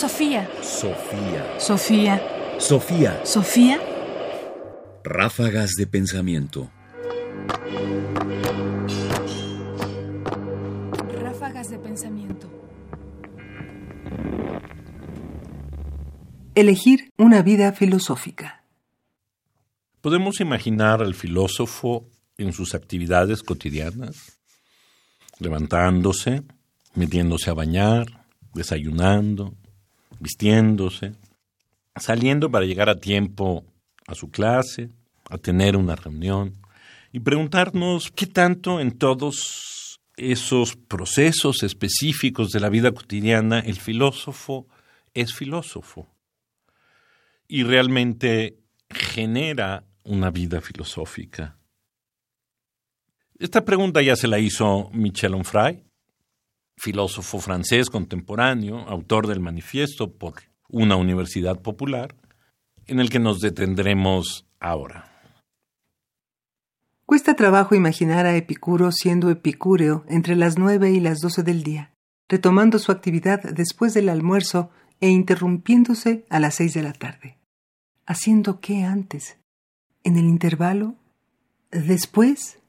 Sofía. Sofía. Sofía. Sofía. Sofía. Ráfagas de pensamiento. Ráfagas de pensamiento. Elegir una vida filosófica. Podemos imaginar al filósofo en sus actividades cotidianas, levantándose, metiéndose a bañar, desayunando, vistiéndose, saliendo para llegar a tiempo a su clase, a tener una reunión y preguntarnos qué tanto en todos esos procesos específicos de la vida cotidiana el filósofo es filósofo y realmente genera una vida filosófica. Esta pregunta ya se la hizo Michel Onfray, filósofo francés contemporáneo, autor del manifiesto por una universidad popular, en el que nos detendremos ahora. Cuesta trabajo imaginar a Epicuro siendo epicúreo entre las nueve y las doce del día, retomando su actividad después del almuerzo e interrumpiéndose a las seis de la tarde. ¿Haciendo qué antes? ¿En el intervalo? ¿Después?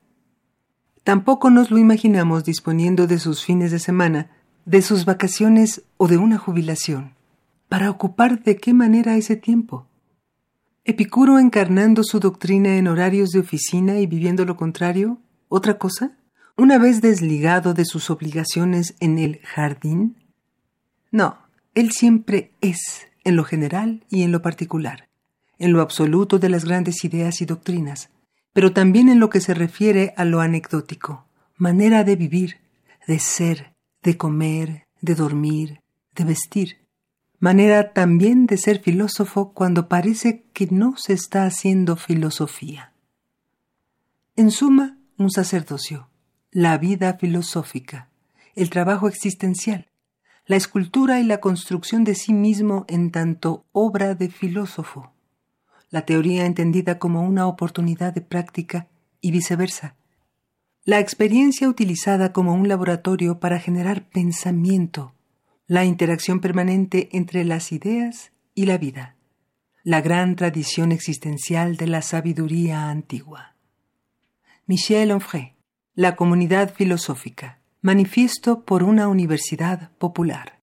Tampoco nos lo imaginamos disponiendo de sus fines de semana, de sus vacaciones o de una jubilación. ¿Para ocupar de qué manera ese tiempo? ¿Epicuro encarnando su doctrina en horarios de oficina y viviendo lo contrario? ¿Otra cosa? ¿Una vez desligado de sus obligaciones en el jardín? No, él siempre es, en lo general y en lo particular, en lo absoluto de las grandes ideas y doctrinas, pero también en lo que se refiere a lo anecdótico, manera de vivir, de ser, de comer, de dormir, de vestir, manera también de ser filósofo cuando parece que no se está haciendo filosofía. En suma, un sacerdocio, la vida filosófica, el trabajo existencial, la escultura y la construcción de sí mismo en tanto obra de filósofo, la teoría entendida como una oportunidad de práctica y viceversa, la experiencia utilizada como un laboratorio para generar pensamiento, la interacción permanente entre las ideas y la vida, la gran tradición existencial de la sabiduría antigua. Michel Onfray, La comunidad filosófica, manifiesto por una universidad popular.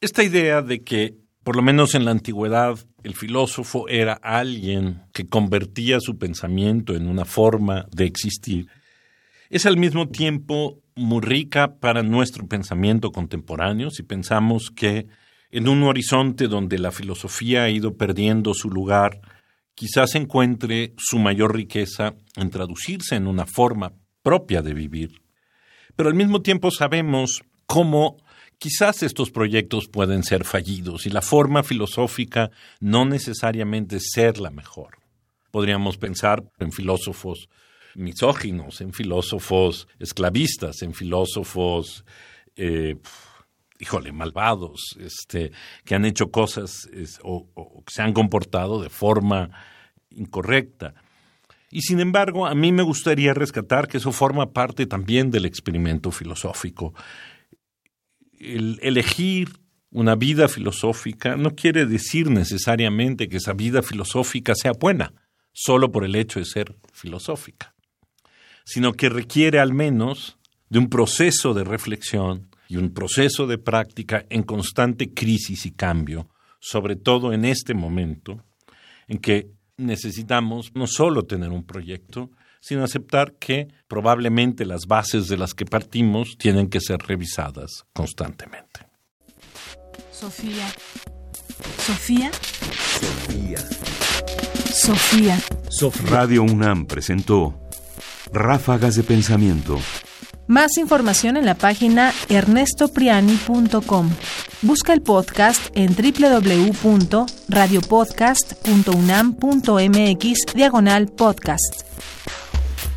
Esta idea de que, por lo menos en la antigüedad, el filósofo era alguien que convertía su pensamiento en una forma de existir, es al mismo tiempo muy rica para nuestro pensamiento contemporáneo si pensamos que en un horizonte donde la filosofía ha ido perdiendo su lugar, quizás encuentre su mayor riqueza en traducirse en una forma propia de vivir. Pero al mismo tiempo sabemos cómo quizás estos proyectos pueden ser fallidos y la forma filosófica no necesariamente ser la mejor. Podríamos pensar en filósofos misóginos, en filósofos esclavistas, en filósofos, eh, híjole, malvados, este, que han hecho cosas o, o que se han comportado de forma incorrecta. Y sin embargo, a mí me gustaría rescatar que eso forma parte también del experimento filosófico. El elegir una vida filosófica no quiere decir necesariamente que esa vida filosófica sea buena, solo por el hecho de ser filosófica sino que requiere al menos de un proceso de reflexión y un proceso de práctica en constante crisis y cambio, sobre todo en este momento en que necesitamos no solo tener un proyecto, sino aceptar que probablemente las bases de las que partimos tienen que ser revisadas constantemente. Sofía. Sofía. Sofía. Sofía. Radio UNAM presentó Ráfagas de Pensamiento. Más información en la página ernestopriani.com. Busca el podcast en www.radiopodcast.unam.mx diagonal podcast.